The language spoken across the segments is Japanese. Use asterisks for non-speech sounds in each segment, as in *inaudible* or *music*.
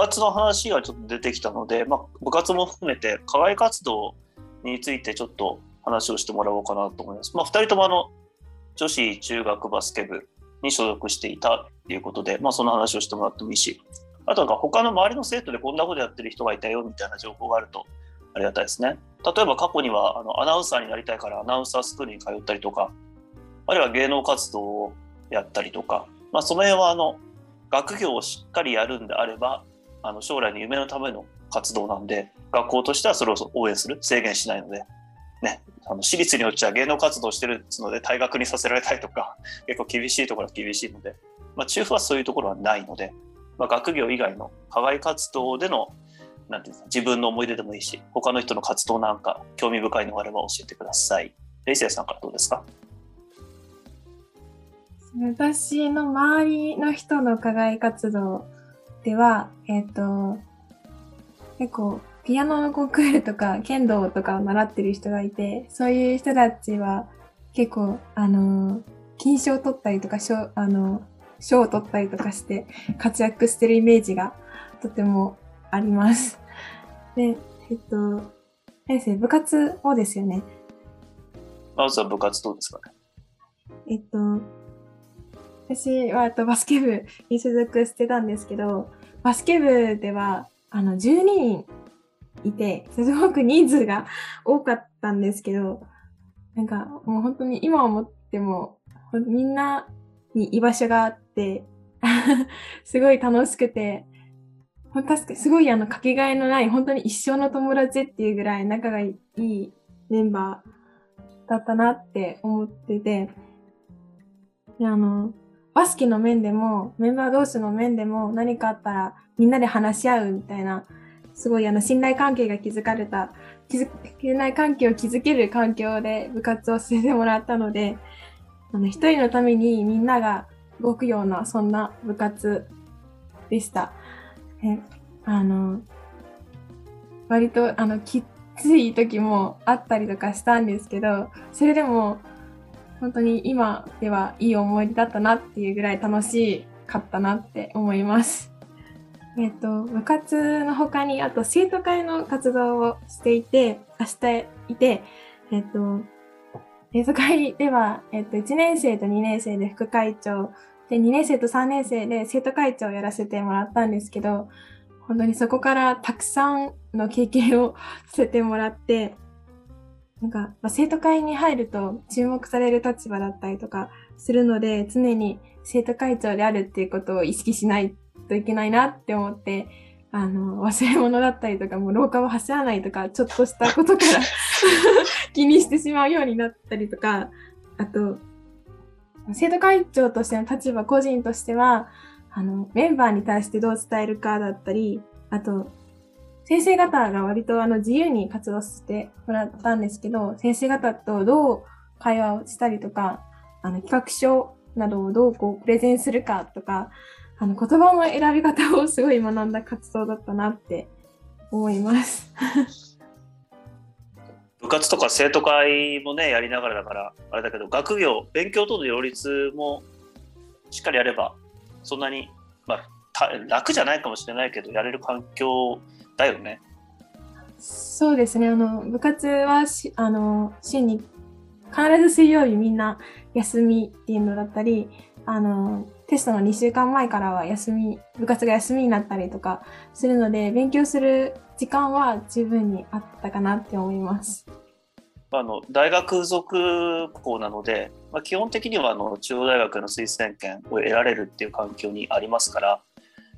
活の話がちょっと出てきたので、まあ、部活も含めて課外活動についてちょっと話をしてもらおうかなと思います。まあ、2人ともあの女子中学バスケ部に所属していたということで、まあ、その話をしてもらってもいいし、あとは他の周りの生徒でこんなことやってる人がいたよみたいな情報があるとありがたいですね。例えば過去にはあのアナウンサーになりたいからアナウンサースクールに通ったりとか、あるいは芸能活動をやったりとか、まあ、その辺はあの学業をしっかりやるんであればあの将来の夢のための活動なんで学校としてはそれを応援する制限しないので、ね、あの私立によっちゃ芸能活動してるので退学にさせられたりとか *laughs* 結構厳しいところは厳しいので、まあ、中府はそういうところはないので、まあ、学業以外の課外活動でのなんていうんですか自分の思い出でもいいし他の人の活動なんか興味深いのがあれば教えてください。レイセイさんからどうですか？私の周りの人の課外活動では、えっ、ー、と、結構、ピアノのコンクールとか、剣道とかを習ってる人がいて、そういう人たちは結構、あの、金賞を取ったりとか、賞、あの、賞を取ったりとかして活躍してるイメージがとてもあります。で、えっと、先生、部活をですよね？まずは部活どうですかね？えっと、私はとバスケ部に所属してたんですけど、バスケ部ではあの12人いて、すごく人数が多かったんですけど、なんかもう本当に今思っても、みんなに居場所があって、*laughs* すごい楽しくて、確かにすごいあのかけがえのない本当に一生の友達っていうぐらい仲がいいメンバーだったなって思ってて、であの、バスケの面でも、メンバー同士の面でも何かあったらみんなで話し合うみたいな、すごいあの信頼関係が築かれた、信頼関係を築ける環境で部活をさせてもらったので、あの一人のためにみんなが動くような、そんな部活でした。えあの、割とあのきつい時もあったりとかしたんですけど、それでも本当に今ではいい思い出だったなっていうぐらい楽しかったなって思います。えっ、と、部活の他に、あと生徒会の活動をしていて、明日いて、えっ、と、生徒会では、えっ、と、1年生と2年生で副会長、で、2年生と3年生で生徒会長をやらせてもらったんですけど、本当にそこからたくさんの経験をさせてもらって、なんか、まあ、生徒会に入ると注目される立場だったりとかするので、常に生徒会長であるっていうことを意識しないといけないなって思って、あの、忘れ物だったりとか、もう廊下を走らないとか、ちょっとしたことから *laughs* 気にしてしまうようになったりとか、あと、生徒会長としての立場、個人としては、あの、メンバーに対してどう伝えるかだったり、あと、先生方が割とあの自由に活動してもらったんですけど、先生方とどう会話をしたりとか、あの企画書などをどうこうプレゼンするかとか、あの言葉の選び方をすごい学んだ活動だったなって思います。*laughs* 部活とか生徒会もねやりながらだからあれだけど学業勉強との両立もしっかりやればそんなに、まあ、楽じゃないかもしれないけどやれる環境だよね。そうですね。あの、部活はし、あの、週に必ず水曜日みんな休みっていうのだったり、あの、テストの2週間前からは休み、部活が休みになったりとかするので、勉強する時間は十分にあったかなって思います。あの大学属校なので、まあ、基本的にはあの中央大学の推薦権を得られるっていう環境にありますから、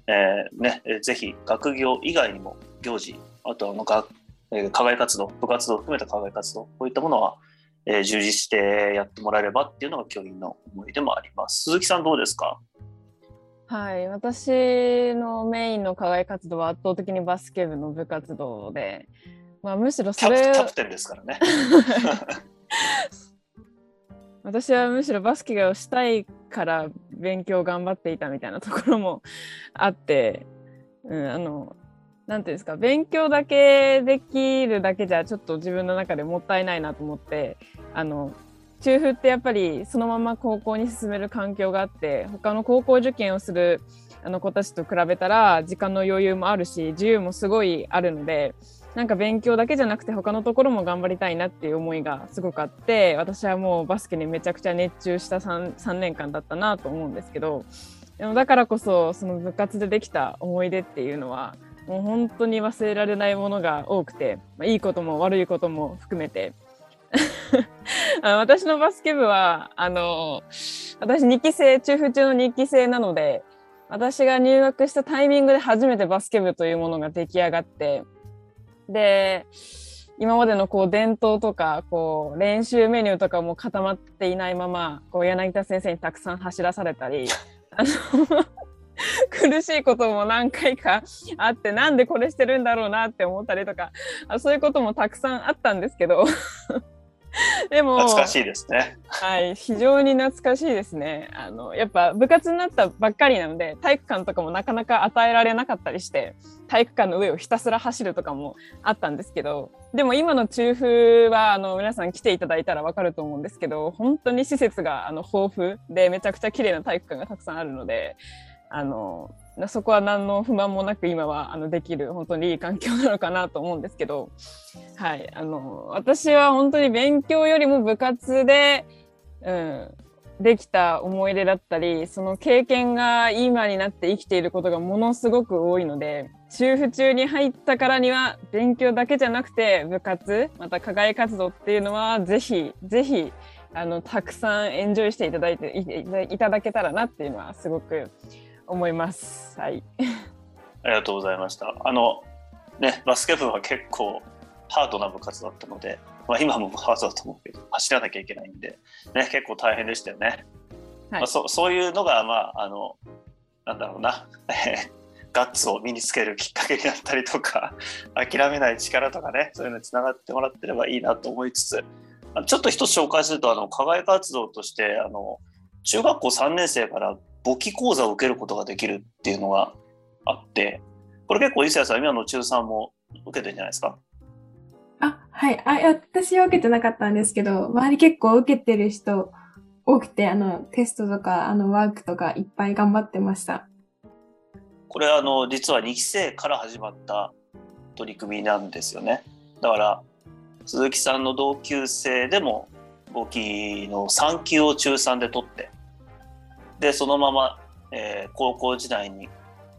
えーね、ぜひ学業以外にも行事、あとはのが、えー、課外活動、部活動を含めた課外活動、こういったものは、えー、充実してやってもらえればっていうのが教員の思いでもあります。鈴木さんどうですか？はい、私のメインの課外活動は圧倒的にバスケ部の部活動で、まあ、むしろそれキャプテンですからね。*laughs* 私はむしろバスケをしたいから勉強頑張っていたみたいなところもあって、うん、あのなんていうんですか勉強だけできるだけじゃちょっと自分の中でもったいないなと思ってあの中風ってやっぱりそのまま高校に進める環境があって他の高校受験をするあの子たちと比べたら時間の余裕もあるし自由もすごいあるのでなんか勉強だけじゃなくて他のところも頑張りたいなっていう思いがすごくあって私はもうバスケにめちゃくちゃ熱中した 3, 3年間だったなと思うんですけどでもだからこそその部活でできた思い出っていうのはもう本当に忘れられないものが多くて、まあ、いいことも悪いことも含めて。*laughs* 私のバスケ部はあの私2期生中風中の2期生なので私が入学したタイミングで初めてバスケ部というものが出来上がってで今までのこう伝統とかこう練習メニューとかも固まっていないままこう柳田先生にたくさん走らされたり *laughs* あの苦しいことも何回かあってなんでこれしてるんだろうなって思ったりとかそういうこともたくさんあったんですけど *laughs* でも懐かしいですね。はい、非常に懐かしいですね。あのやっぱ部活になったばっかりなので体育館とかもなかなか与えられなかったりして体育館の上をひたすら走るとかもあったんですけどでも今の中風はあの皆さん来ていただいたらわかると思うんですけど本当に施設があの豊富でめちゃくちゃ綺麗な体育館がたくさんあるのであのそこは何の不満もなく今はあのできる本当にいい環境なのかなと思うんですけど、はい、あの私は本当に勉強よりも部活で、うん、できた思い出だったりその経験が今になって生きていることがものすごく多いので中府中に入ったからには勉強だけじゃなくて部活また課外活動っていうのはぜひぜひあのたくさんエンジョイしていただいていただけたらなっていうのはすごく思います。はい。ありがとうございました。あのねバスケ部は結構ハードな部活だったので、まあ今もハードだと思うけど走らなきゃいけないんでね結構大変でしたよね。はい、まあそそういうのがまああのなんだろうな。*laughs* ガッツを身につけるきっかけになったりとか *laughs* 諦めない力とかねそういうのにつながってもらってればいいなと思いつつちょっと一つ紹介するとあの課外活動としてあの中学校3年生から簿記講座を受けることができるっていうのがあって、これ結構伊勢谷さん、今の中3も受けてるんじゃないですか？あ、はい。あ、私は受けてなかったんですけど、周り結構受けてる人多くて、あの、テストとか、あの、ワークとかいっぱい頑張ってました。これ、あの、実は2期生から始まった取り組みなんですよね。だから、鈴木さんの同級生でも簿記の3級を中3で取ってでそのまま、えー、高校時代に、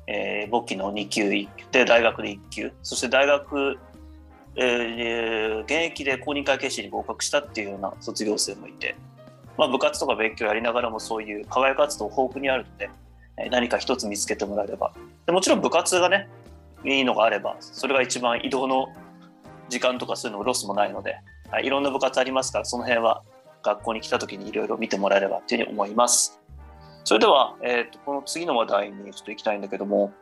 えー、簿記の2級で大学で1級。そして大学、えー、現役で公認会計士に合格したっていうような卒業生もいて、まあ、部活とか勉強やりながらもそういう課外活動豊富にあるので、何か一つ見つけてもらえれば。でもちろん部活がねいいのがあればそれが一番移動の時間とかそういうのロスもないので、はい、いろんな部活ありますからその辺は学校に来た時にいろいろ見てもらえればというふうに思います。それでは、えーと、この次の話題にちょっと行きたいんだけども、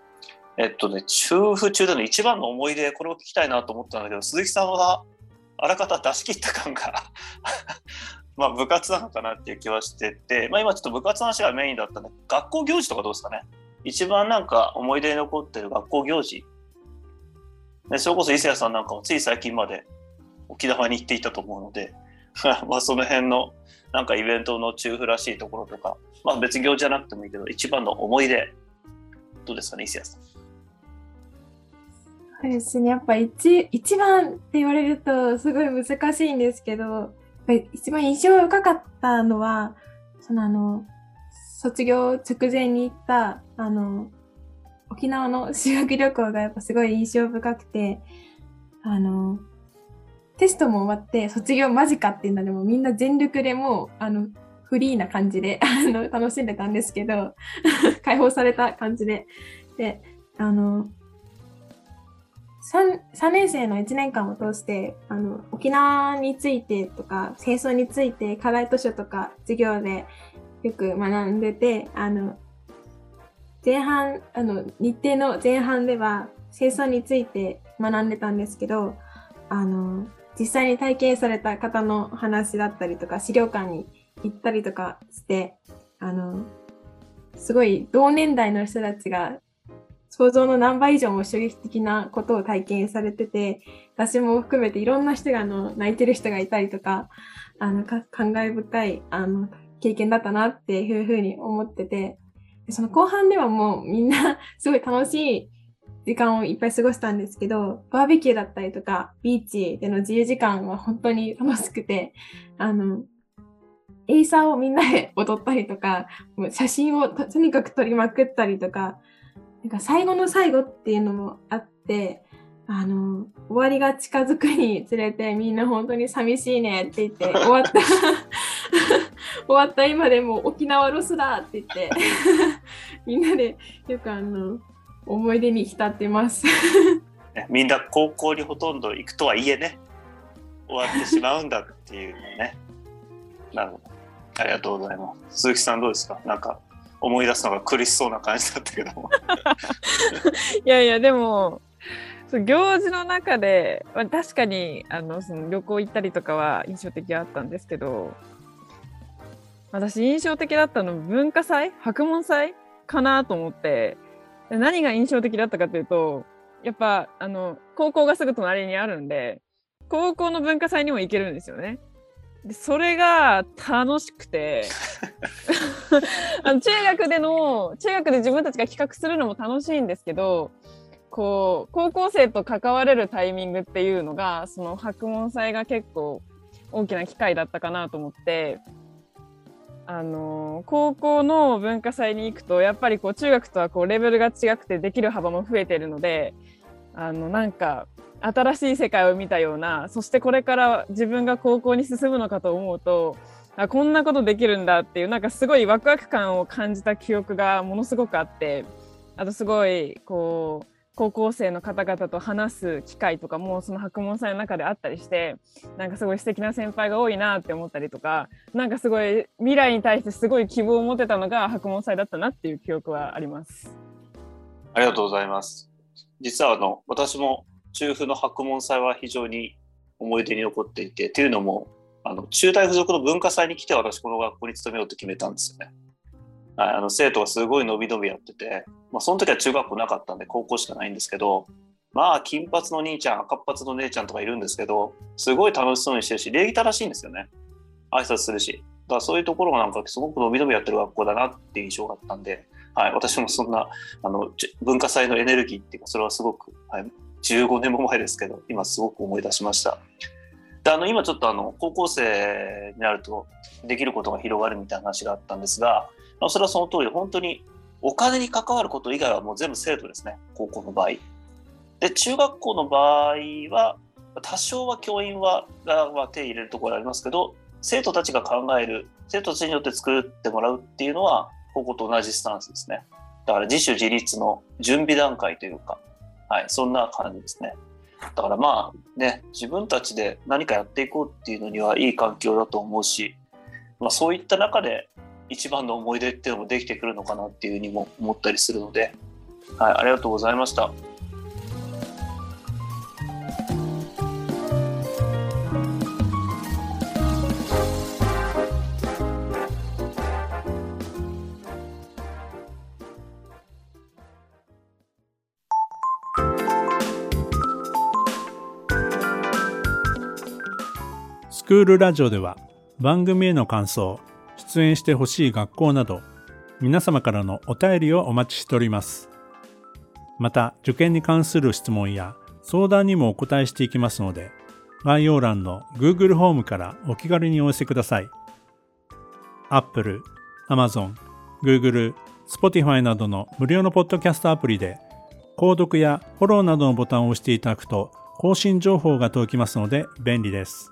えっとね、中府中での一番の思い出、これを聞きたいなと思ったんだけど、鈴木さんはあらかた出し切った感が *laughs* まあ部活なのかなっていう気はしてて、まあ、今ちょっと部活の話がメインだったんで、学校行事とかどうですかね？一番なんか思い出に残ってる学校行事。ね、それこそ伊勢谷さんなんかもつい最近まで沖縄に行っていたと思うので、*laughs* まあその辺のなんかイベントの中府らしいところとか、まあ別業じゃなくてもいいけど、一番の思い出、どうですかね、伊勢谷さん？そうですね、やっぱ一一番って言われるとすごい難しいんですけど、一番印象深かったのは、そのあの、卒業直前に行った、あの、沖縄の修学旅行がやっぱすごい印象深くて、あの、テストも終わって卒業間近っていうのでもみんな全力でもうあのフリーな感じで *laughs* あの楽しんでたんですけど *laughs* 解放された感じで。であの 3, 3年生の1年間を通してあの沖縄についてとか戦争について課外図書とか授業でよく学んでてあの前半、あの、日程の前半では、生産について学んでたんですけど、あの、実際に体験された方の話だったりとか、資料館に行ったりとかして、あの、すごい同年代の人たちが想像の何倍以上も衝撃的なことを体験されてて、私も含めていろんな人があの泣いてる人がいたりとか、あのか感慨深いあの経験だったなっていうふうに思ってて、その後半ではもうみんな *laughs* すごい楽しい時間をいっぱい過ごしたんですけど、バーベキューだったりとか、ビーチでの自由時間は本当に楽しくて、あの、エイサーをみんなで踊ったりとか、もう写真をとにかく撮りまくったりとか、なんか最後の最後っていうのもあって、あの、終わりが近づくにつれてみんな本当に寂しいねって言って終わった。*laughs* 終わった今でも沖縄ロスだって言ってみんなでよくあの思い出に浸ってます。みんな高校にほとんど行くとはいえね終わってしまうんだっていうね。*laughs* なるほど。ありがとうございます。鈴木さんどうですか？なんか思い出すのが苦しそうな感じだったけど。も *laughs* いやいやでも行事の中で、まあ、確かにあのその旅行行ったりとかは印象的あったんですけど私印象的だったの文化祭？博問祭？かなと思って何が印象的だったかというとやっぱあの高校がすぐ隣にあるんで高校の文化祭にも行けるんですよね。でそれが楽しくて *laughs* あの中学での中学で自分たちが企画するのも楽しいんですけどこう高校生と関われるタイミングっていうのがその博問祭が結構大きな機会だったかなと思ってあの高校の文化祭に行くとやっぱりこう中学とはこうレベルが違くてできる幅も増えてるのであのなんか新しい世界を見たようなそしてこれから自分が高校に進むのかと思うとあこんなことできるんだっていうなんかすごいワクワク感を感じた記憶がものすごくあってあとすごいこう高校生の方々と話す機会とかもその博問祭の中であったりしてなんかすごい素敵な先輩が多いなって思ったりとかなんかすごい未来に対してすごい希望を持てたのが博問祭だったなっていう記憶はあります。ありがとうございます。実はあの私も中府の博問祭は非常に思い出に残っていてというのもあの中大附属の文化祭に来て私この学校に勤めようと決めたんですよね。あの生徒がすごい伸び伸びやってて、まあ、その時は中学校なかったんで高校しかないんですけどまあ金髪の兄ちゃん赤髪の姉ちゃんとかいるんですけどすごい楽しそうにしてるし礼儀正しいんですよね挨拶するしだからそういうところがなんかすごく伸び伸びやってる学校だなっていう印象があったんで、はい、私もそんなあの文化祭のエネルギーっていうかそれはすごく、はい、15年も前ですけど今すごく思い出しました。であの今ちょっとあの高校生になるとできることが広がるみたいな話があったんですが、それはその通り、本当にお金に関わること以外はもう全部生徒ですね、高校の場合。で、中学校の場合は、多少は教員はが、まあ、手を入れるところありますけど、生徒たちが考える、生徒たちによって作ってもらうっていうのは、高校と同じスタンスですね。だから自主自立の準備段階というか、はい、そんな感じですね。だからまあね、自分たちで何かやっていこうっていうのにはいい環境だと思うし、まあ、そういった中で一番の思い出っていうのもできてくるのかなっていうふうにも思ったりするので、はい、ありがとうございました。スクールラジオでは番組への感想出演してほしい学校など皆様からのお便りをお待ちしておりますまた受験に関する質問や相談にもお答えしていきますので概要欄の Google ホームからお気軽にお寄せください Apple、Amazon、Google、Spotify などの無料のポッドキャストアプリで購読やフォローなどのボタンを押していただくと更新情報が届きますので便利です。